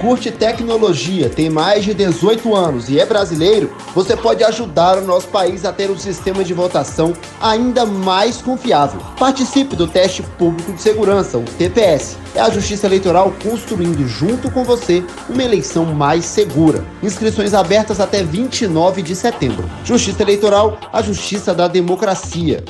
curte tecnologia, tem mais de 18 anos e é brasileiro, você pode ajudar o nosso país a ter um sistema de votação ainda mais confiável. Participe do teste público de segurança, o TPS. É a Justiça Eleitoral construindo junto com você uma eleição mais segura. Inscrições abertas até 29 de setembro. Justiça Eleitoral, a justiça da democracia.